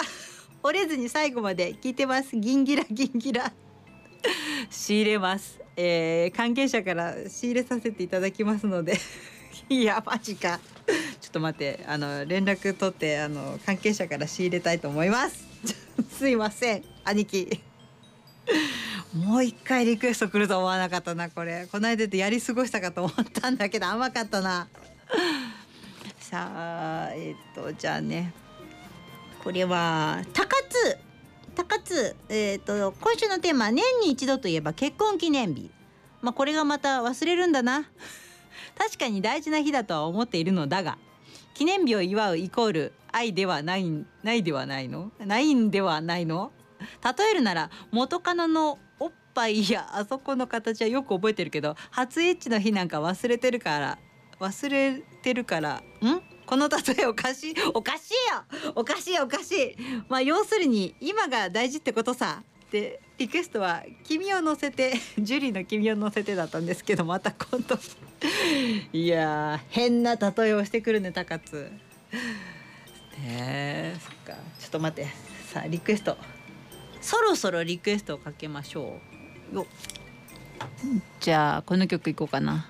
折れずに最後まで聞いてます。ギンギラギンギラ。仕入れます、えー、関係者から仕入れさせていただきますので。いやマジか。ちょっと待ってあの連絡取ってあの関係者から仕入れたいと思います。すいません兄貴。もう一回リクエスト来ると思わなかったなこれ。この間でやり過ごしたかと思ったんだけど甘かったな。さあえっ、とじゃあね。これは高津。高津えっ、と今週のテーマ年に一度といえば結婚記念日。まあこれがまた忘れるんだな。確かに大事な日だとは思っているのだが。記念日を祝うイコール愛ではないないではないの？ないんではないの？例えるなら元カノのおっぱいやあそこの形はよく覚えてるけど初エッチの日なんか忘れてるから忘れてるからん？この例えおかしいおかしいよ！おかしいおかしい！まあ要するに今が大事ってことさ。でリクエストは「君を乗せて」ジュリーの「君を乗せて」だったんですけどまた今度。いや変な例えをしてくるね高津。ねえそっか。ちょっと待って。さあリクエスト。そろそろリクエストをかけましょう。よじゃあこの曲いこうかな。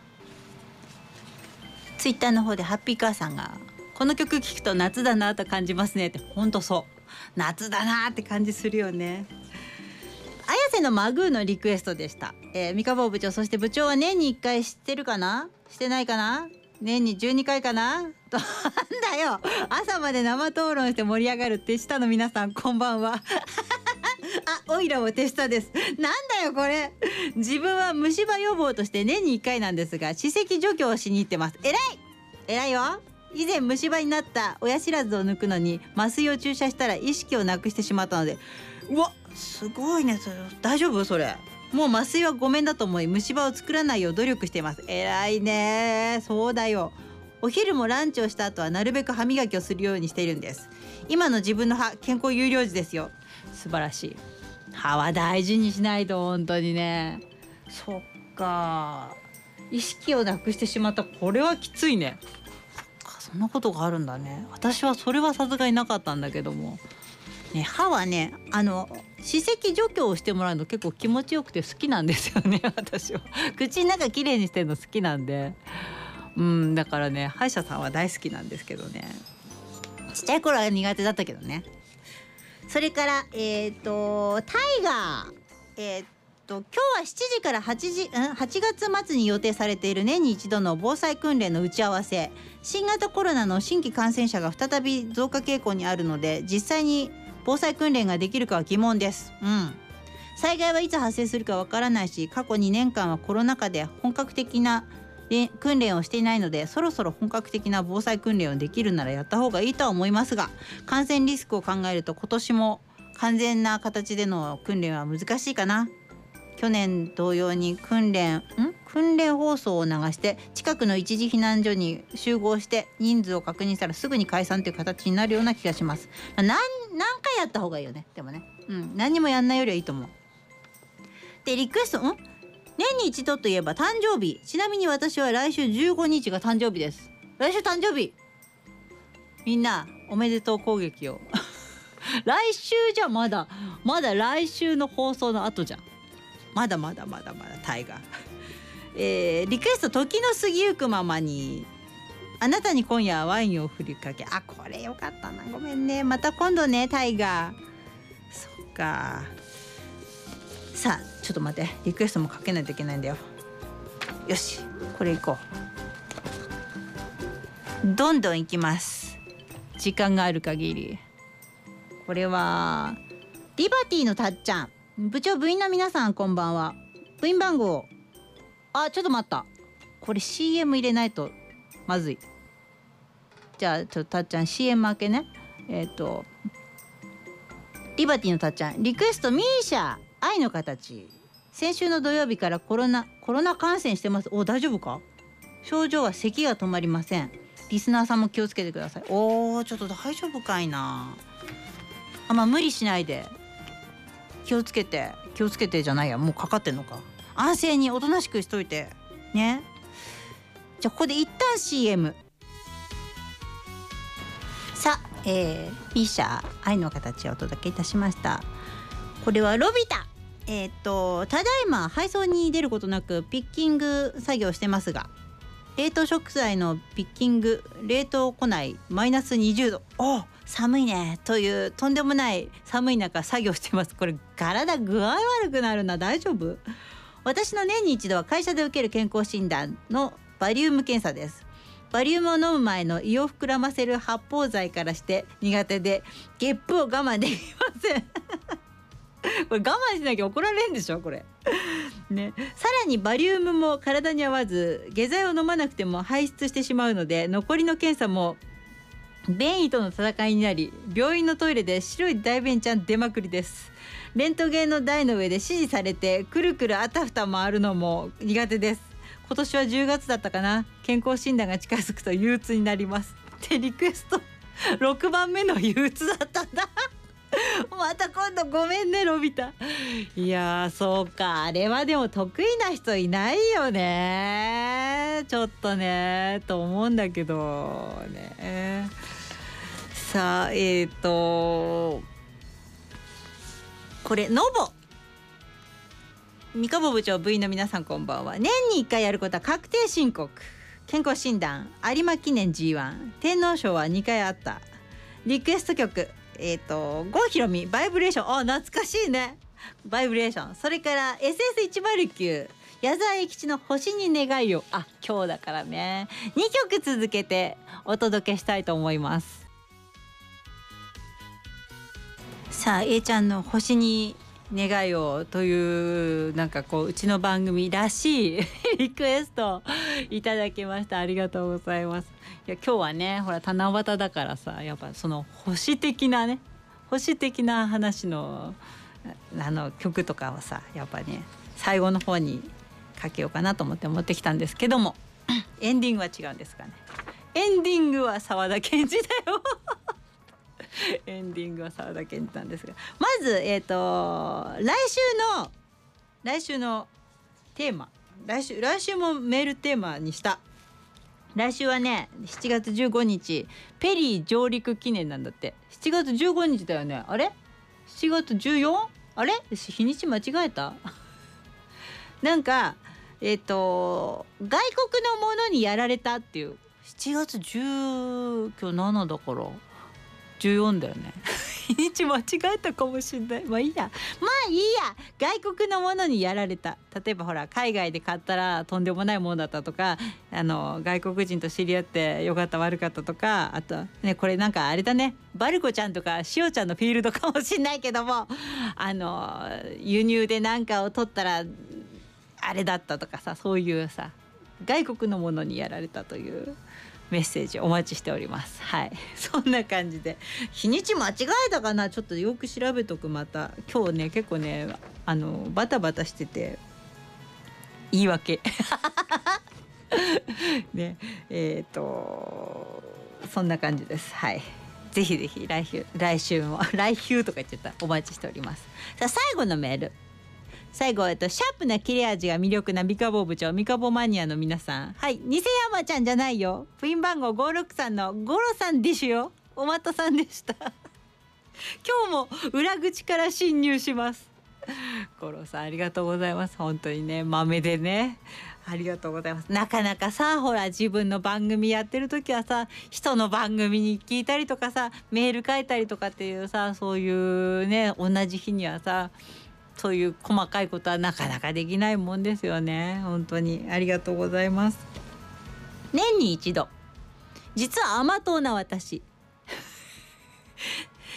ツイッターの方でハッピーカーさんがこの曲聴くと夏だなと感じますねってほんとそう。夏だなって感じするよね。綾瀬のマグーのリクエストでした、えー、三河部長そして部長は年に1回知ってるかな？してないかな？年に12回かな？なんだよ。朝まで生討論して盛り上がる手下の皆さんこんばんは。あオイラも手下です。なんだよこれ。自分は虫歯予防として年に1回なんですが歯石除去をしに行ってます。えらい！えらいよ。以前虫歯になった親知らずを抜くのに麻酔を注射したら意識をなくしてしまったのでうわすごいねそれ。大丈夫？それ。もう麻酔はごめんだと思い虫歯を作らないよう努力しています。偉いね。そうだよ。お昼もランチをした後はなるべく歯磨きをするようにしているんです。今の自分の歯健康有料児ですよ。素晴らしい。歯は大事にしないと本当にね。そっか。意識をなくしてしまった。これはきついね。そんなことがあるんだね。私はそれはさすがになかったんだけども。ね、歯はねあの歯石除去をしてもらうの結構気持ちよくて好きなんですよね 私は。口の中きれいにしてるの好きなんで。うんだからね歯医者さんは大好きなんですけどね。ちっちゃい頃は苦手だったけどね。それからえっ、ー、とタイガー。えーっと今日は7時から8時ん8月末に予定されている年に一度の防災訓練の打ち合わせ。新型コロナの新規感染者が再び増加傾向にあるので実際に防災訓練ができるかは疑問です。うん災害はいつ発生するかわからないし過去2年間はコロナ禍で本格的な訓練をしていないのでそろそろ本格的な防災訓練をできるならやった方がいいとは思いますが感染リスクを考えると今年も完全な形での訓練は難しいかな去年同様に訓練ん？訓練放送を流して近くの一時避難所に集合して人数を確認したらすぐに解散という形になるような気がします、ま、何何回やった方がいいよね？でもね。うん。何にもやんないよりはいいと思う。でリクエストん？年に一度といえば誕生日。ちなみに私は来週15日が誕生日です。来週誕生日。みんなおめでとう攻撃を。来週じゃまだまだ来週の放送の後じゃん。まだまだまだまだタイガー。えーリクエスト時の過ぎゆくままにあなたに今夜はワインを振りかけ。あこれよかったな。ごめんね。また今度ねタイガー。そっか。さあちょっと待って。リクエストもかけないといけないんだよ。よし。これいこう。どんどんいきます。時間がある限り。これはリバティのたっちゃん。部長部員の皆さんこんばんは。部員番号。あちょっと待った。これ CM 入れないとまずい。じゃあちょっとたっちゃん CM 明けね。えっ、とリバティのたっちゃん。リクエストミーシャ愛の形。先週の土曜日からコロナコロナ感染してます。お大丈夫か？症状は咳が止まりません。リスナーさんも気をつけてください。おーちょっと大丈夫かいな。あまあ無理しないで。気をつけて気をつけてじゃないやもうかかってんのか。安静におとなしくしといて。ね。じゃあここで一旦 CM さあ、えー、ミーシャ愛の形をお届けいたしました。これはロビタ。えーっとただいま配送に出ることなくピッキング作業してますが冷凍食材のピッキング冷凍庫内マイナス20度。お寒いね。というとんでもない寒い中作業してます。これ体具合悪くなるな。大丈夫？私の年に一度は会社で受ける健康診断のバリウム検査です。バリウムを飲む前の胃を膨らませる発泡剤からして苦手でゲップを我慢できません。これ我慢しなきゃ怒られんでしょこれ。ね、さらにバリウムも体に合わず下剤を飲まなくても排出してしまうので残りの検査も便意との戦いになり病院のトイレで白い大便ちゃん出まくりです。レントゲンの台の上で指示されてくるくるあたふた回るのも苦手です。今年は10月だったかな。健康診断が近づくと憂鬱になります。ってリクエスト。6番目の憂鬱だったんだ。また今度ごめんねロビタいやーそうか。あれはでも得意な人いないよね。ちょっとねと思うんだけどね。さあえっ、ー、とこれノボ。三河部長部員の皆さんこんばんは。年に1回やることは確定申告。健康診断。有馬記念 G1 天皇賞は2回あった。リクエスト曲。えっ、ー、と郷ひろみ。バイブレーション。あ懐かしいね。バイブレーション。それから SS109 矢沢永吉の星に願いを。あ今日だからね。2曲続けてお届けしたいと思います。さあ A ちゃんの星に願いをというなんかこううちの番組らしい リクエストいただきました。ありがとうございます。いや今日はねほら七夕だからさやっぱその星的なね星的な話のあの曲とかをさやっぱね最後の方にかけようかなと思って持ってきたんですけども エンディングは違うんですかね。エンディングは沢田研二だよ。エンディングは沢田研二なんですがまずえっ、ー、と来週の来週のテーマ来週来週もメールテーマにした。来週はね7月15日ペリー上陸記念なんだって。7月15日だよね。あれ？7月 14? あれ？日にち間違えた？なんかえっ、ー、と外国のものにやられたっていう。7月10今日7だから。14だよね。日にち間違えたかもしんない。まあいいや。まあいいや。外国のものにやられた。例えばほら海外で買ったらとんでもないものだったとかあの外国人と知り合ってよかった悪かったとかあとねこれなんかあれだね。バルコちゃんとかしおちゃんのフィールドかもしんないけどもあの輸入で何かを取ったらあれだったとかさそういうさ外国のものにやられたという。メッセージお待ちしております。はい。そんな感じで。日にち間違えたかな？ちょっとよく調べとくまた。今日ね結構ねあのバタバタしてて言い訳。ね。えっ、ー、とそんな感じです。はい。ぜひぜひ来週来週も 来週とか言っちゃった。お待ちしております。さあ最後のメール。最後、えっと、シャープな切れ味が魅力なミカボ部長、ミカボマニアの皆さん。はい、偽山ちゃんじゃないよ。プイン番号563のゴロさんでしゅよ。おまたさんでした。今日も裏口から侵入します。ゴロさんありがとうございます。本当にね、豆でね。ありがとうございます。なかなかさ、ほら、自分の番組やってる時はさ、人の番組に聞いたりとかさ、メール書いたりとかっていうさ、そういうね、同じ日にはさ、そういう細かいことはなかなかできないもんですよね。本当に。ありがとうございます。年に一度。実は甘党な私。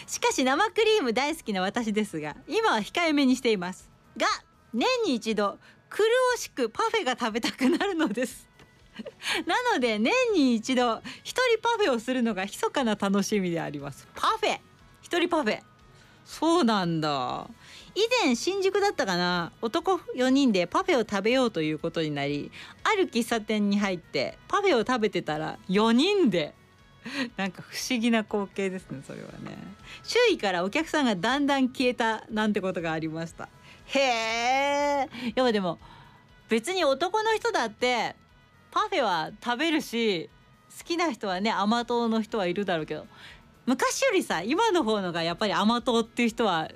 しかし生クリーム大好きな私ですが今は控えめにしています。が年に一度苦しくパフェが食べたくなるのです。なので年に一度一人パフェをするのが密かな楽しみであります。パフェ。一人パフェ。そうなんだ。以前新宿だったかな男4人でパフェを食べようということになりある喫茶店に入ってパフェを食べてたら4人で なんか不思議な光景ですねそれはね。周囲からお客さんがだんだん消えたなんてことがありました。へえやっぱでも別に男の人だってパフェは食べるし好きな人はね甘党の人はいるだろうけど昔よりさ今の方のがやっぱり甘党っていう人は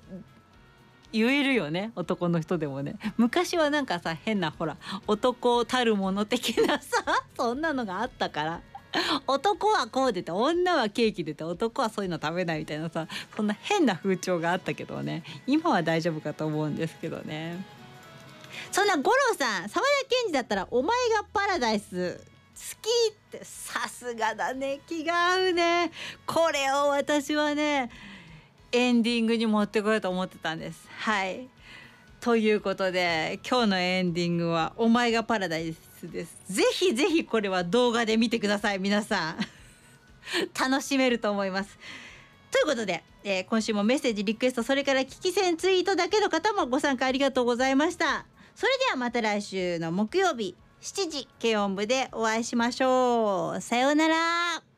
言えるよね男の人でもね。昔はなんかさ変なほら男たるもの的なさ そんなのがあったから。男はこうでて女はケーキでて男はそういうの食べないみたいなさそんな変な風潮があったけどね。今は大丈夫かと思うんですけどね。そんな五郎さん沢田研二だったら「お前がパラダイス」好きってさすがだね。気が合うね。これを私はねエンディングに持ってこようと思ってたんです。はいということで今日のエンディングは「お前がパラダイス」です。ぜひぜひこれは動画で見てください皆さん。楽しめると思います。ということで、えー、今週もメッセージリクエストそれから聞き戦ツイートだけの方もご参加ありがとうございました。それではまた来週の木曜日7時軽音部でお会いしましょう。さようなら。